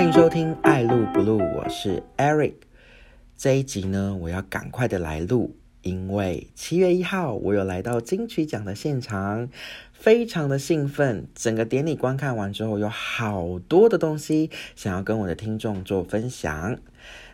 欢迎收听爱录不录，我是 Eric。这一集呢，我要赶快的来录，因为七月一号我有来到金曲奖的现场，非常的兴奋。整个典礼观看完之后，有好多的东西想要跟我的听众做分享。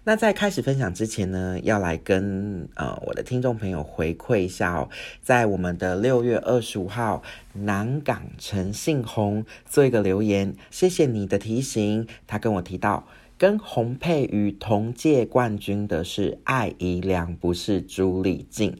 那在开始分享之前呢，要来跟呃我的听众朋友回馈一下哦，在我们的六月二十五号，南港陈信宏做一个留言，谢谢你的提醒。他跟我提到，跟洪佩瑜同届冠军的是艾怡良，不是朱丽静。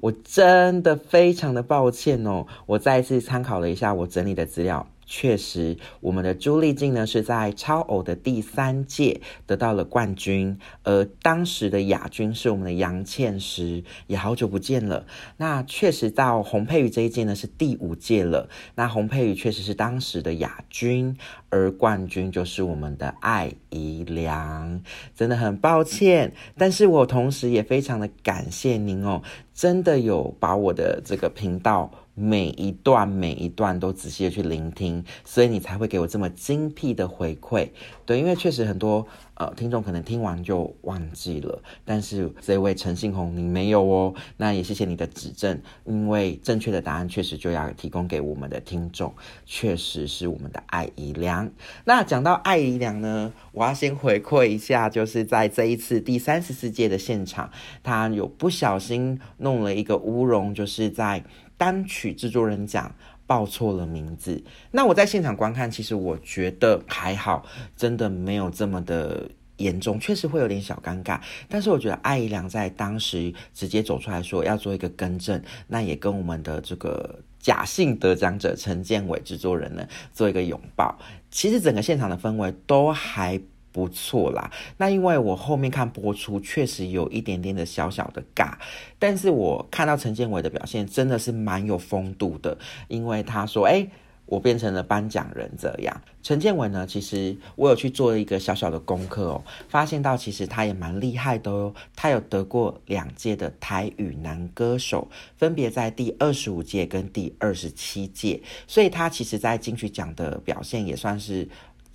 我真的非常的抱歉哦，我再次参考了一下我整理的资料。确实，我们的朱丽静呢是在超偶的第三届得到了冠军，而当时的亚军是我们的杨倩石，也好久不见了。那确实到洪佩瑜这一届呢是第五届了，那洪佩瑜确实是当时的亚军，而冠军就是我们的艾怡良，真的很抱歉，但是我同时也非常的感谢您哦，真的有把我的这个频道。每一段每一段都仔细的去聆听，所以你才会给我这么精辟的回馈。对，因为确实很多呃听众可能听完就忘记了，但是这位陈信宏你没有哦，那也谢谢你的指正，因为正确的答案确实就要提供给我们的听众，确实是我们的爱姨良。那讲到爱姨良呢，我要先回馈一下，就是在这一次第三十四届的现场，他有不小心弄了一个乌龙，就是在。单曲制作人奖报错了名字，那我在现场观看，其实我觉得还好，真的没有这么的严重，确实会有点小尴尬。但是我觉得艾怡良在当时直接走出来说要做一个更正，那也跟我们的这个假性得奖者陈建伟制作人呢做一个拥抱。其实整个现场的氛围都还。不错啦，那因为我后面看播出，确实有一点点的小小的尬，但是我看到陈建伟的表现真的是蛮有风度的，因为他说：“哎，我变成了颁奖人。”这样，陈建伟呢，其实我有去做了一个小小的功课哦，发现到其实他也蛮厉害的哦，他有得过两届的台语男歌手，分别在第二十五届跟第二十七届，所以他其实在金曲奖的表现也算是。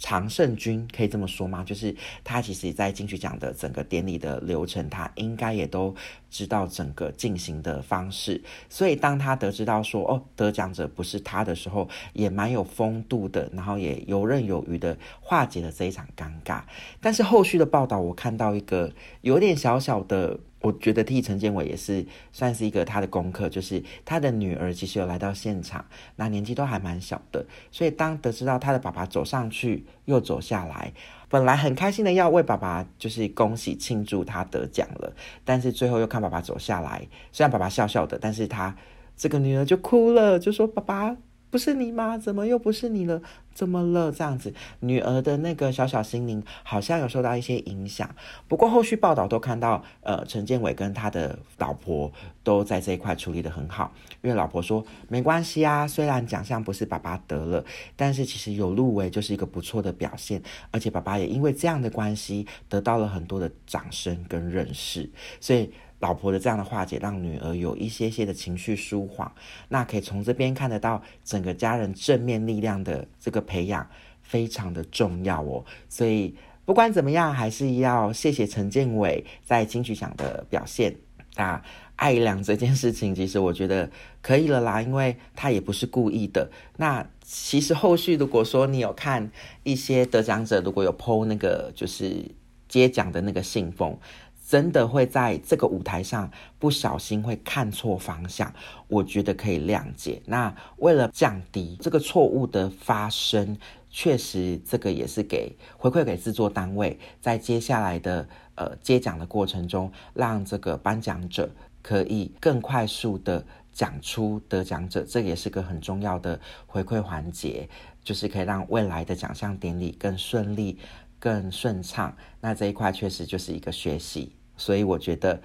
常胜军可以这么说吗？就是他其实，在金曲奖的整个典礼的流程，他应该也都知道整个进行的方式。所以，当他得知到说哦，得奖者不是他的时候，也蛮有风度的，然后也游刃有余的化解了这一场尴尬。但是后续的报道，我看到一个有点小小的。我觉得替陈建伟也是算是一个他的功课，就是他的女儿其实有来到现场，那年纪都还蛮小的，所以当得知到他的爸爸走上去又走下来，本来很开心的要为爸爸就是恭喜庆祝他得奖了，但是最后又看爸爸走下来，虽然爸爸笑笑的，但是他这个女儿就哭了，就说爸爸。不是你吗？怎么又不是你了？怎么了？这样子，女儿的那个小小心灵好像有受到一些影响。不过后续报道都看到，呃，陈建伟跟他的老婆都在这一块处理的很好。因为老婆说没关系啊，虽然奖项不是爸爸得了，但是其实有入围就是一个不错的表现。而且爸爸也因为这样的关系得到了？很多的掌声跟认识，所以。老婆的这样的化解，让女儿有一些些的情绪舒缓，那可以从这边看得到整个家人正面力量的这个培养非常的重要哦。所以不管怎么样，还是要谢谢陈建伟在金曲奖的表现。那爱良这件事情，其实我觉得可以了啦，因为他也不是故意的。那其实后续如果说你有看一些得奖者，如果有 PO 那个就是接奖的那个信封。真的会在这个舞台上不小心会看错方向，我觉得可以谅解。那为了降低这个错误的发生，确实这个也是给回馈给制作单位，在接下来的呃接奖的过程中，让这个颁奖者可以更快速的讲出得奖者，这也是个很重要的回馈环节，就是可以让未来的奖项典礼更顺利、更顺畅。那这一块确实就是一个学习。所以我觉得，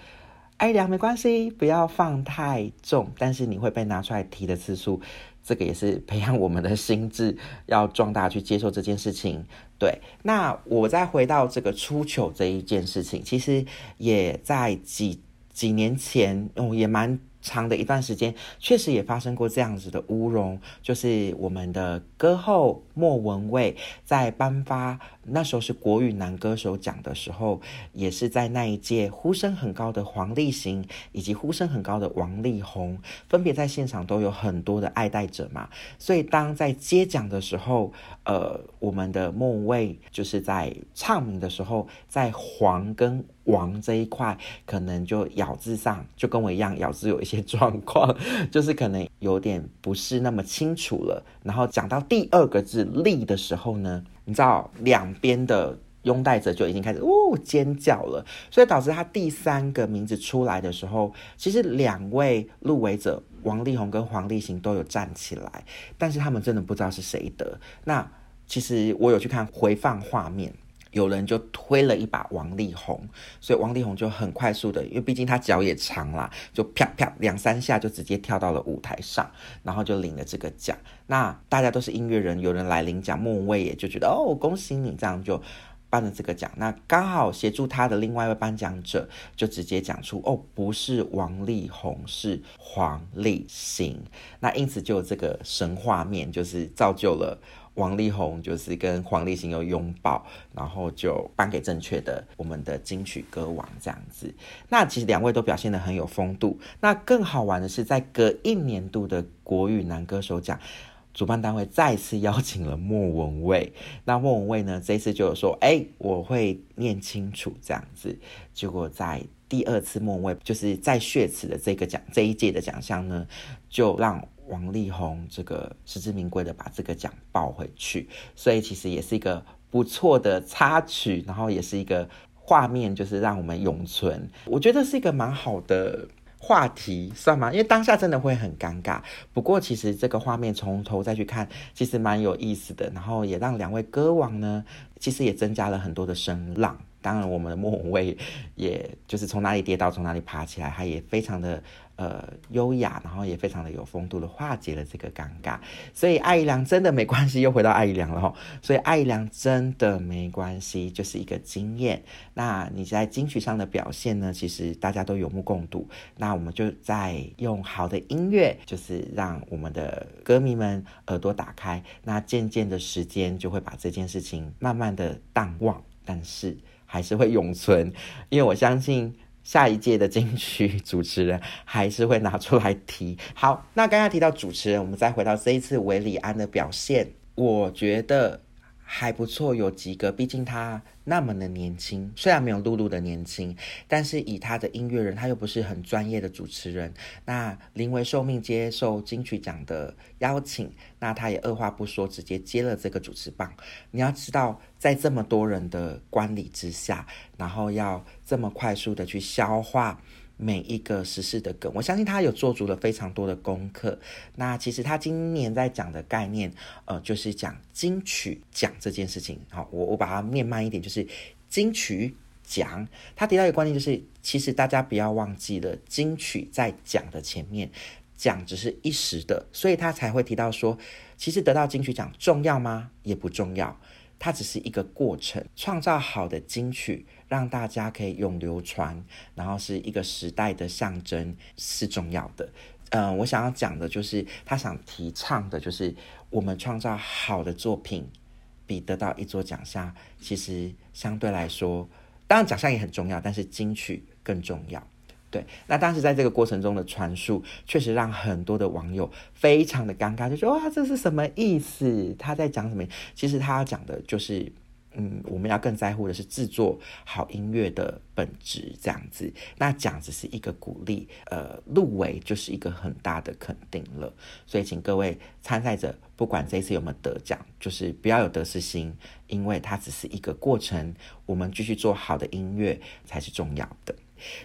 爱凉没关系，不要放太重。但是你会被拿出来提的次数，这个也是培养我们的心智，要壮大去接受这件事情。对，那我再回到这个出糗这一件事情，其实也在几几年前，哦，也蛮长的一段时间，确实也发生过这样子的乌龙，就是我们的歌后莫文蔚在颁发那时候是国语男歌手奖的时候，也是在那一届呼声很高的黄立行以及呼声很高的王力宏，分别在现场都有很多的爱戴者嘛，所以当在接奖的时候，呃，我们的莫文蔚就是在唱名的时候，在黄跟。王这一块可能就咬字上就跟我一样，咬字有一些状况，就是可能有点不是那么清楚了。然后讲到第二个字“力”的时候呢，你知道两边的拥戴者就已经开始呜尖叫了，所以导致他第三个名字出来的时候，其实两位入围者王力宏跟黄立行都有站起来，但是他们真的不知道是谁得。那其实我有去看回放画面。有人就推了一把王力宏，所以王力宏就很快速的，因为毕竟他脚也长啦，就啪啪两三下就直接跳到了舞台上，然后就领了这个奖。那大家都是音乐人，有人来领奖，莫文蔚也就觉得哦，恭喜你，这样就颁了这个奖。那刚好协助他的另外一位颁奖者就直接讲出哦，不是王力宏，是黄立行。那因此就这个神画面，就是造就了。王力宏就是跟黄立行有拥抱，然后就颁给正确的我们的金曲歌王这样子。那其实两位都表现的很有风度。那更好玩的是，在隔一年度的国语男歌手奖，主办单位再次邀请了莫文蔚。那莫文蔚呢，这次就有说：“哎，我会念清楚这样子。”结果在第二次莫文蔚就是在血池的这个奖这一届的奖项呢，就让。王力宏这个实至名归的把这个奖抱回去，所以其实也是一个不错的插曲，然后也是一个画面，就是让我们永存。我觉得是一个蛮好的话题，算吗？因为当下真的会很尴尬。不过其实这个画面从头再去看，其实蛮有意思的，然后也让两位歌王呢，其实也增加了很多的声浪。当然，我们的莫文蔚，也就是从哪里跌倒从哪里爬起来，他也非常的呃优雅，然后也非常的有风度的化解了这个尴尬。所以艾怡良真的没关系，又回到艾怡良了哈。所以艾怡良真的没关系，就是一个经验。那你在金曲上的表现呢？其实大家都有目共睹。那我们就在用好的音乐，就是让我们的歌迷们耳朵打开。那渐渐的时间就会把这件事情慢慢的淡忘，但是。还是会永存，因为我相信下一届的金曲主持人还是会拿出来提。好，那刚刚提到主持人，我们再回到这一次韦礼安的表现，我觉得还不错，有及格，毕竟他。那么的年轻，虽然没有露露的年轻，但是以他的音乐人，他又不是很专业的主持人。那临危受命接受金曲奖的邀请，那他也二话不说，直接接了这个主持棒。你要知道，在这么多人的观礼之下，然后要这么快速的去消化。每一个时事的梗，我相信他有做足了非常多的功课。那其实他今年在讲的概念，呃，就是讲金曲奖这件事情。好，我我把它念慢一点，就是金曲奖。他提到一个观念，就是其实大家不要忘记了，金曲在奖的前面，奖只是一时的，所以他才会提到说，其实得到金曲奖重要吗？也不重要，它只是一个过程，创造好的金曲。让大家可以永流传，然后是一个时代的象征是重要的。嗯，我想要讲的就是他想提倡的，就是我们创造好的作品，比得到一座奖项，其实相对来说，当然奖项也很重要，但是金曲更重要。对，那当时在这个过程中的传述，确实让很多的网友非常的尴尬，就说哇，这是什么意思？他在讲什么？其实他要讲的就是。嗯，我们要更在乎的是制作好音乐的本质，这样子。那奖只是一个鼓励，呃，入围就是一个很大的肯定了。所以，请各位参赛者，不管这一次有没有得奖，就是不要有得失心，因为它只是一个过程。我们继续做好的音乐才是重要的。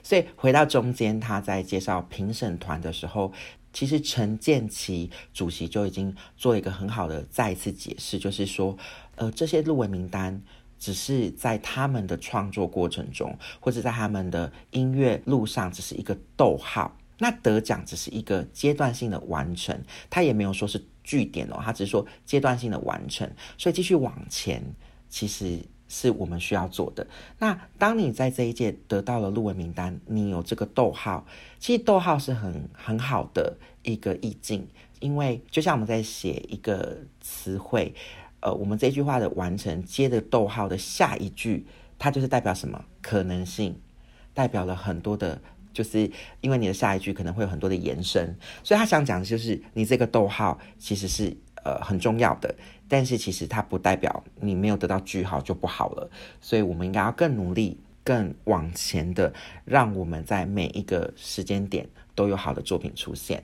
所以，回到中间，他在介绍评审团的时候，其实陈建奇主席就已经做一个很好的再一次解释，就是说。呃，这些入围名单只是在他们的创作过程中，或者在他们的音乐路上，只是一个逗号。那得奖只是一个阶段性的完成，他也没有说是据点哦，他只是说阶段性的完成。所以继续往前，其实是我们需要做的。那当你在这一届得到了入围名单，你有这个逗号，其实逗号是很很好的一个意境，因为就像我们在写一个词汇，呃，我们这句话的完成接着逗号的下一句，它就是代表什么可能性，代表了很多的。就是因为你的下一句可能会有很多的延伸，所以他想讲的就是你这个逗号其实是呃很重要的，但是其实它不代表你没有得到句号就不好了，所以我们应该要更努力、更往前的，让我们在每一个时间点都有好的作品出现。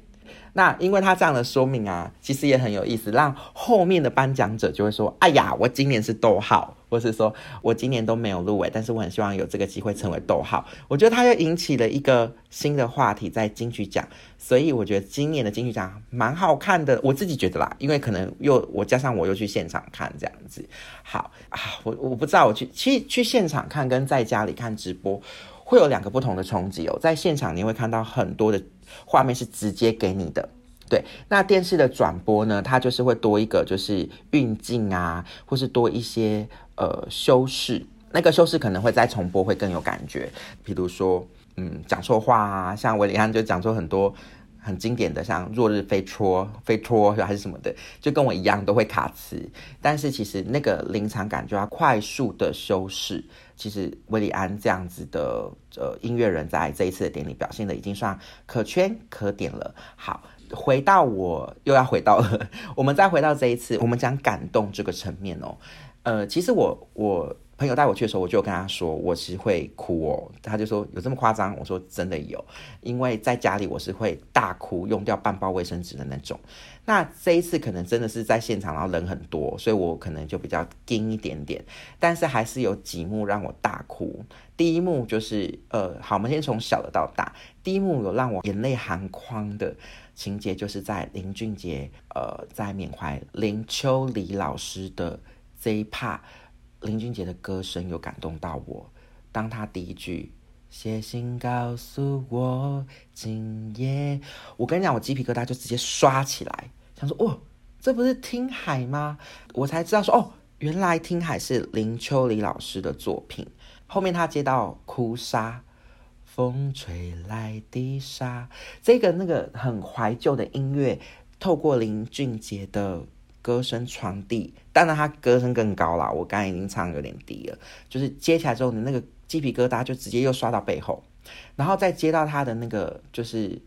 那因为他这样的说明啊，其实也很有意思，让后面的颁奖者就会说：“哎呀，我今年是逗号，或是说我今年都没有入围，但是我很希望有这个机会成为逗号。”我觉得他又引起了一个新的话题在金曲奖，所以我觉得今年的金曲奖蛮好看的，我自己觉得啦，因为可能又我加上我又去现场看这样子，好啊，我我不知道我去其实去现场看跟在家里看直播会有两个不同的冲击哦，在现场你会看到很多的。画面是直接给你的，对。那电视的转播呢？它就是会多一个，就是运镜啊，或是多一些呃修饰。那个修饰可能会再重播会更有感觉。比如说，嗯，讲错话啊，像维里安就讲错很多。很经典的，像“落日飞戳”“飞戳”还是什么的，就跟我一样都会卡词。但是其实那个临场感就要快速的修饰。其实威利安这样子的呃音乐人在这一次的典礼表现的已经算可圈可点了。好，回到我又要回到了，我们再回到这一次，我们讲感动这个层面哦。呃，其实我我。朋友带我去的时候，我就跟他说，我是会哭哦。他就说有这么夸张？我说真的有，因为在家里我是会大哭，用掉半包卫生纸的那种。那这一次可能真的是在现场，然后人很多，所以我可能就比较惊一点点。但是还是有几幕让我大哭。第一幕就是，呃，好，我们先从小的到大。第一幕有让我眼泪含眶的情节，就是在林俊杰，呃，在缅怀林秋离老师的这一 part。林俊杰的歌声有感动到我。当他第一句写信告诉我今夜，我跟你讲，我鸡皮疙瘩就直接刷起来，想说哦，这不是听海吗？我才知道说哦，原来听海是林秋离老师的作品。后面他接到哭砂，风吹来的沙，这个那个很怀旧的音乐，透过林俊杰的。歌声传递，当然他歌声更高了。我刚才已经唱有点低了，就是接起来之后，你那个鸡皮疙瘩就直接又刷到背后，然后再接到他的那个，就是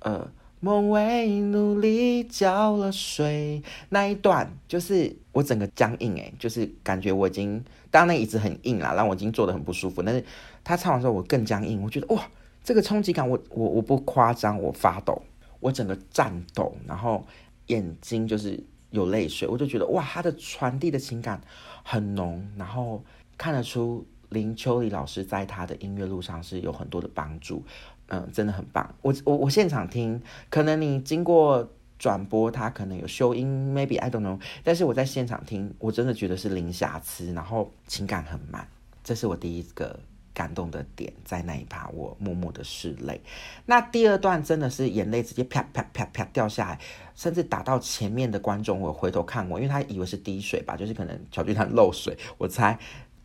呃，梦为努力浇了水那一段，就是我整个僵硬诶，就是感觉我已经，当然那椅子很硬啦，让我已经坐得很不舒服。但是他唱完之后，我更僵硬，我觉得哇，这个冲击感，我我我不夸张，我发抖，我整个颤抖，然后眼睛就是。有泪水，我就觉得哇，他的传递的情感很浓，然后看得出林秋离老师在他的音乐路上是有很多的帮助，嗯，真的很棒。我我我现场听，可能你经过转播，他可能有修音，maybe I don't know，但是我在现场听，我真的觉得是零瑕疵，然后情感很满，这是我第一个。感动的点在那一趴，我默默的拭泪。那第二段真的是眼泪直接啪啪啪啪掉下来，甚至打到前面的观众，我回头看过，因为他以为是滴水吧，就是可能小巨蛋漏水，我猜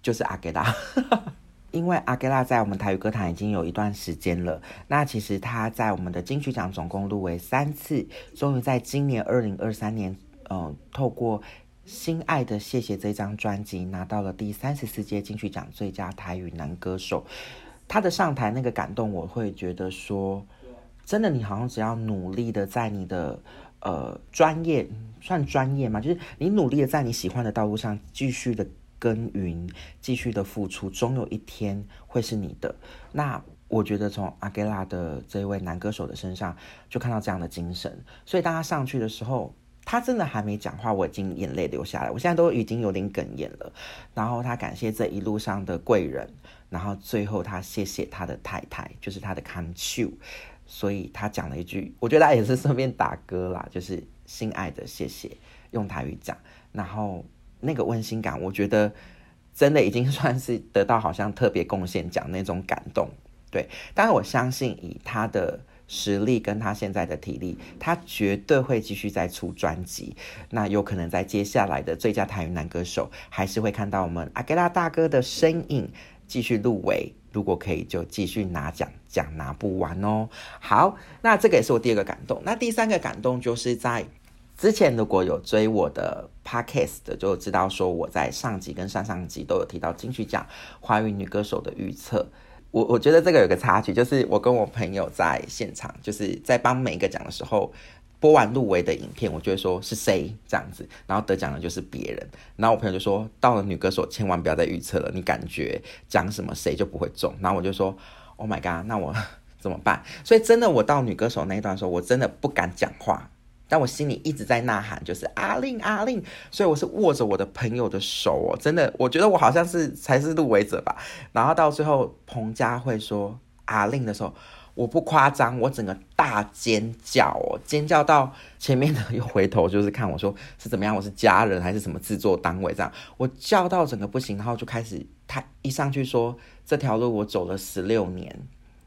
就是阿给拉。因为阿给拉在我们台语歌坛已经有一段时间了，那其实他在我们的金曲奖总共入围三次，终于在今年二零二三年，嗯，透过。心爱的谢谢这张专辑拿到了第三十四届金曲奖最佳台语男歌手，他的上台那个感动，我会觉得说，真的，你好像只要努力的在你的呃专业算专业嘛，就是你努力的在你喜欢的道路上继续的耕耘，继续的付出，总有一天会是你的。那我觉得从阿盖拉的这位男歌手的身上就看到这样的精神，所以当他上去的时候。他真的还没讲话，我已经眼泪流下来。我现在都已经有点哽咽了。然后他感谢这一路上的贵人，然后最后他谢谢他的太太，就是他的 c o n c u 所以他讲了一句，我觉得他也是顺便打歌啦，就是心爱的谢谢，用台语讲。然后那个温馨感，我觉得真的已经算是得到好像特别贡献奖那种感动。对，但是我相信以他的。实力跟他现在的体力，他绝对会继续再出专辑。那有可能在接下来的最佳台语男歌手，还是会看到我们阿格拉大哥的身影继续入围。如果可以，就继续拿奖，奖拿不完哦。好，那这个也是我第二个感动。那第三个感动就是在之前如果有追我的 podcast 的，就知道说我在上集跟上上集都有提到金曲奖华语女歌手的预测。我我觉得这个有个插曲，就是我跟我朋友在现场，就是在帮每一个奖的时候。播完入围的影片，我就会说是谁这样子，然后得奖的就是别人。然后我朋友就说，到了女歌手千万不要再预测了，你感觉讲什么谁就不会中。然后我就说，Oh my god，那我 怎么办？所以真的，我到女歌手那一段的时候，我真的不敢讲话，但我心里一直在呐喊，就是阿令阿令。所以我是握着我的朋友的手哦，真的，我觉得我好像是才是入围者吧。然后到最后彭佳慧说阿令的时候。我不夸张，我整个大尖叫哦，尖叫到前面的又回头就是看我说是怎么样，我是家人还是什么制作单位这样，我叫到整个不行，然后就开始他一上去说这条路我走了十六年，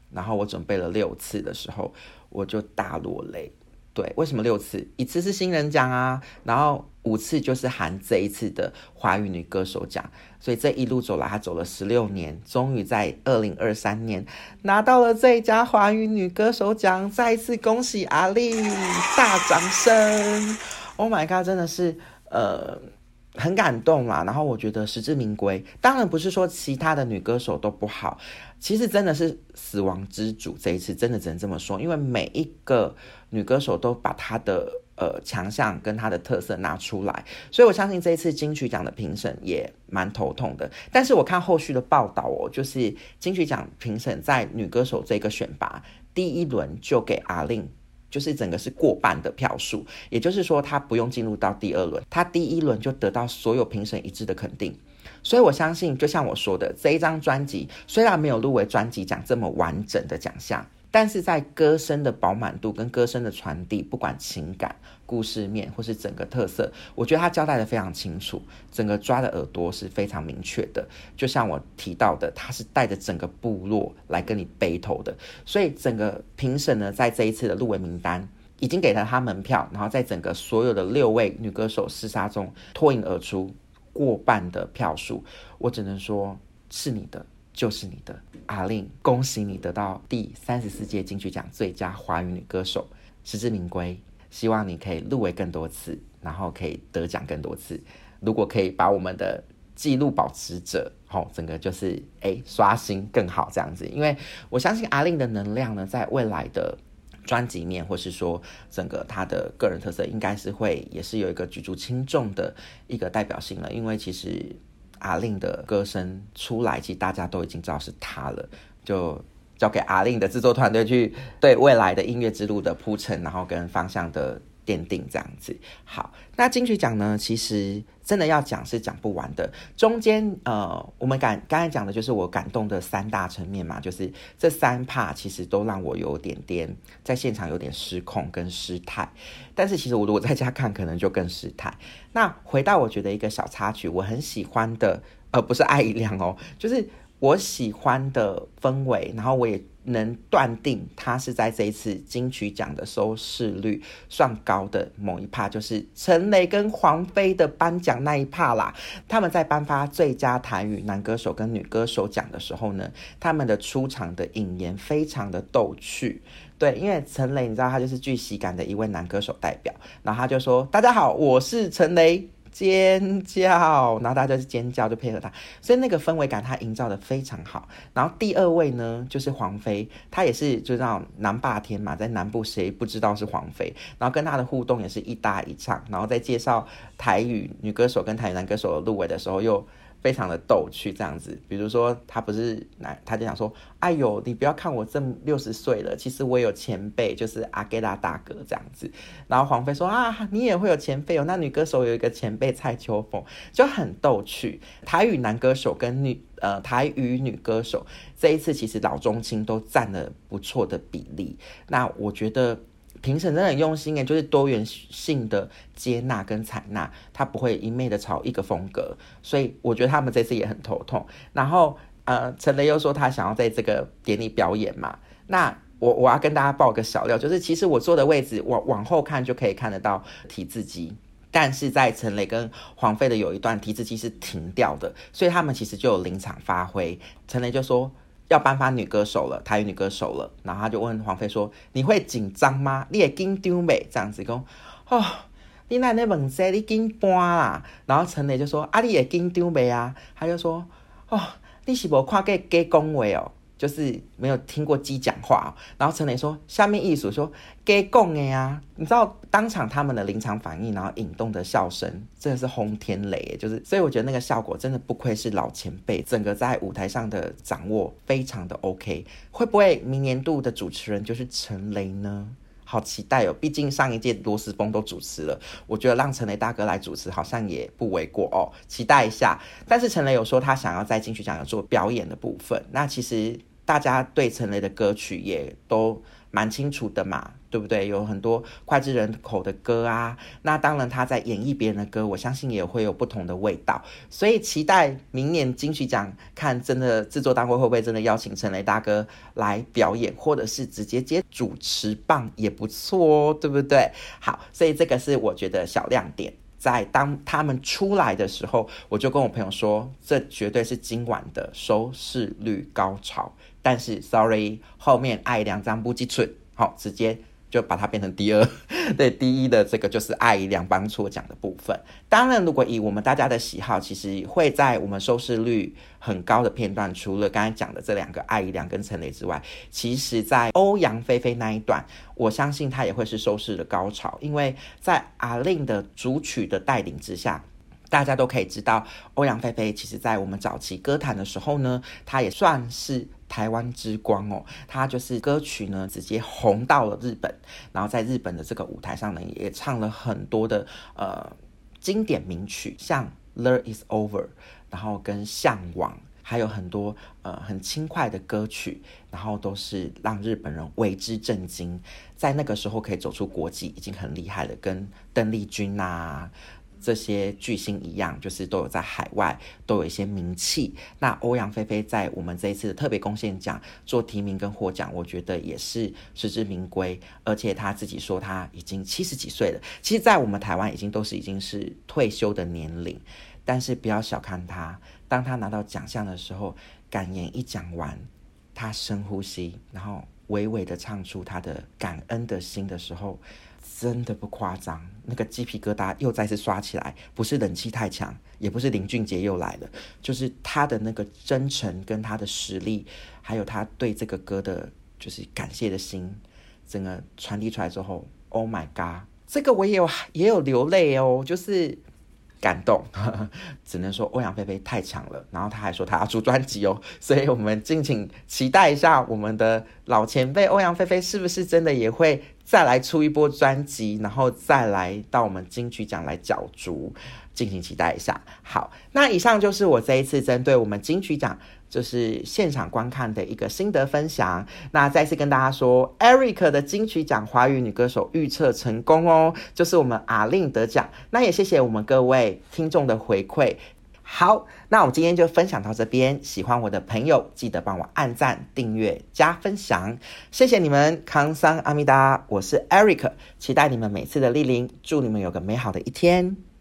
然后我准备了六次的时候，我就大落泪。对，为什么六次？一次是新人奖啊，然后五次就是含这一次的华语女歌手奖，所以这一路走来，她走了十六年，终于在二零二三年拿到了这一家华语女歌手奖，再一次恭喜阿丽，大掌声！Oh my god，真的是呃很感动啦，然后我觉得实至名归。当然不是说其他的女歌手都不好，其实真的是死亡之组这一次真的只能这么说，因为每一个。女歌手都把她的呃强项跟她的特色拿出来，所以我相信这一次金曲奖的评审也蛮头痛的。但是我看后续的报道哦，就是金曲奖评审在女歌手这个选拔第一轮就给阿令，就是整个是过半的票数，也就是说他不用进入到第二轮，他第一轮就得到所有评审一致的肯定。所以我相信，就像我说的，这一张专辑虽然没有入围专辑奖这么完整的奖项。但是在歌声的饱满度跟歌声的传递，不管情感、故事面或是整个特色，我觉得他交代的非常清楚，整个抓的耳朵是非常明确的。就像我提到的，他是带着整个部落来跟你背头的，所以整个评审呢，在这一次的入围名单已经给了他门票，然后在整个所有的六位女歌手厮杀中脱颖而出，过半的票数，我只能说是你的。就是你的阿令，恭喜你得到第三十四届金曲奖最佳华语女歌手，实至名归。希望你可以入围更多次，然后可以得奖更多次。如果可以把我们的纪录保持者，吼，整个就是哎刷新更好这样子。因为我相信阿令的能量呢，在未来的专辑面，或是说整个他的个人特色，应该是会也是有一个举足轻重的一个代表性了。因为其实。阿令的歌声出来，其实大家都已经知道是他了，就交给阿令的制作团队去对未来的音乐之路的铺陈，然后跟方向的奠定这样子。好，那金曲奖呢，其实真的要讲是讲不完的。中间呃，我们感刚才讲的就是我感动的三大层面嘛，就是这三怕其实都让我有点点在现场有点失控跟失态。但是其实我如果在家看，可能就更失态。那回到我觉得一个小插曲，我很喜欢的，呃，不是爱一亮哦，就是我喜欢的氛围，然后我也能断定他是在这一次金曲奖的收视率算高的某一趴，就是陈雷跟黄飞的颁奖那一趴啦。他们在颁发最佳台语男歌手跟女歌手奖的时候呢，他们的出场的引言非常的逗趣。对，因为陈雷，你知道他就是巨喜感的一位男歌手代表，然后他就说：“大家好，我是陈雷。”尖叫，然后大家就是尖叫，就配合他，所以那个氛围感他营造的非常好。然后第二位呢，就是黄飞，他也是就知道南霸天嘛，在南部谁不知道是黄飞？然后跟他的互动也是一搭一唱，然后在介绍台语女歌手跟台语男歌手入围的时候又。非常的逗趣，这样子，比如说他不是来，他就想说，哎呦，你不要看我这六十岁了，其实我有前辈，就是阿盖拉大哥这样子。然后黄飞说啊，你也会有前辈哦，那女歌手有一个前辈蔡秋凤，就很逗趣。台语男歌手跟女呃台语女歌手这一次其实老中青都占了不错的比例，那我觉得。评审真的很用心诶，就是多元性的接纳跟采纳，他不会一昧的朝一个风格，所以我觉得他们这次也很头痛。然后呃，陈雷又说他想要在这个典礼表演嘛，那我我要跟大家报个小料，就是其实我坐的位置往往后看就可以看得到提字机，但是在陈磊跟黄飞的有一段提字机是停掉的，所以他们其实就有临场发挥。陈磊就说要颁发女歌手了，台语女歌手了，然后他就问黄飞说：“你会紧张吗？你也紧张没？”这样子讲哦，你那那问谁？你紧搬啦？然后陈磊就说：“啊，你也紧张没啊？”他就说：“哦，你是无看过给恭维哦。”就是没有听过鸡讲话，然后陈磊说下面艺术说给供的呀，你知道当场他们的临场反应，然后引动的笑声真的是轰天雷，就是所以我觉得那个效果真的不愧是老前辈，整个在舞台上的掌握非常的 OK，会不会明年度的主持人就是陈雷呢？好期待哦，毕竟上一届罗斯峰都主持了，我觉得让陈雷大哥来主持好像也不为过哦，期待一下。但是陈雷有说他想要在金曲奖有做表演的部分，那其实。大家对陈雷的歌曲也都蛮清楚的嘛，对不对？有很多脍炙人口的歌啊，那当然他在演绎别人的歌，我相信也会有不同的味道。所以期待明年金曲奖，看真的制作单位会不会真的邀请陈雷大哥来表演，或者是直接接主持棒也不错哦，对不对？好，所以这个是我觉得小亮点。在当他们出来的时候，我就跟我朋友说，这绝对是今晚的收视率高潮。但是，sorry，后面爱两张不记存，好，直接就把它变成第二。对，第一的这个就是爱两帮错奖的部分。当然，如果以我们大家的喜好，其实会在我们收视率很高的片段，除了刚才讲的这两个爱一良跟陈雷之外，其实在欧阳菲菲那一段，我相信它也会是收视的高潮，因为在阿令的主曲的带领之下。大家都可以知道，欧阳菲菲其实在我们早期歌坛的时候呢，她也算是台湾之光哦。她就是歌曲呢直接红到了日本，然后在日本的这个舞台上呢，也唱了很多的呃经典名曲，像《Love Is Over》，然后跟《向往》，还有很多呃很轻快的歌曲，然后都是让日本人为之震惊。在那个时候可以走出国际，已经很厉害了，跟邓丽君呐。这些巨星一样，就是都有在海外都有一些名气。那欧阳菲菲在我们这一次的特别贡献奖做提名跟获奖，我觉得也是实至名归。而且他自己说他已经七十几岁了，其实，在我们台湾已经都是已经是退休的年龄。但是不要小看他，当他拿到奖项的时候，感言一讲完，他深呼吸，然后娓娓的唱出他的感恩的心的时候。真的不夸张，那个鸡皮疙瘩又再次刷起来，不是冷气太强，也不是林俊杰又来了，就是他的那个真诚跟他的实力，还有他对这个歌的，就是感谢的心，整个传递出来之后，Oh my god，这个我也有也有流泪哦，就是。感动，只能说欧阳菲菲太强了。然后他还说他要出专辑哦，所以我们敬请期待一下我们的老前辈欧阳菲菲是不是真的也会再来出一波专辑，然后再来到我们金曲奖来角逐，敬请期待一下。好，那以上就是我这一次针对我们金曲奖。就是现场观看的一个心得分享。那再次跟大家说，Eric 的金曲奖华语女歌手预测成功哦，就是我们阿令得奖。那也谢谢我们各位听众的回馈。好，那我今天就分享到这边。喜欢我的朋友，记得帮我按赞、订阅、加分享，谢谢你们。康桑阿弥达，我是 Eric，期待你们每次的莅临。祝你们有个美好的一天。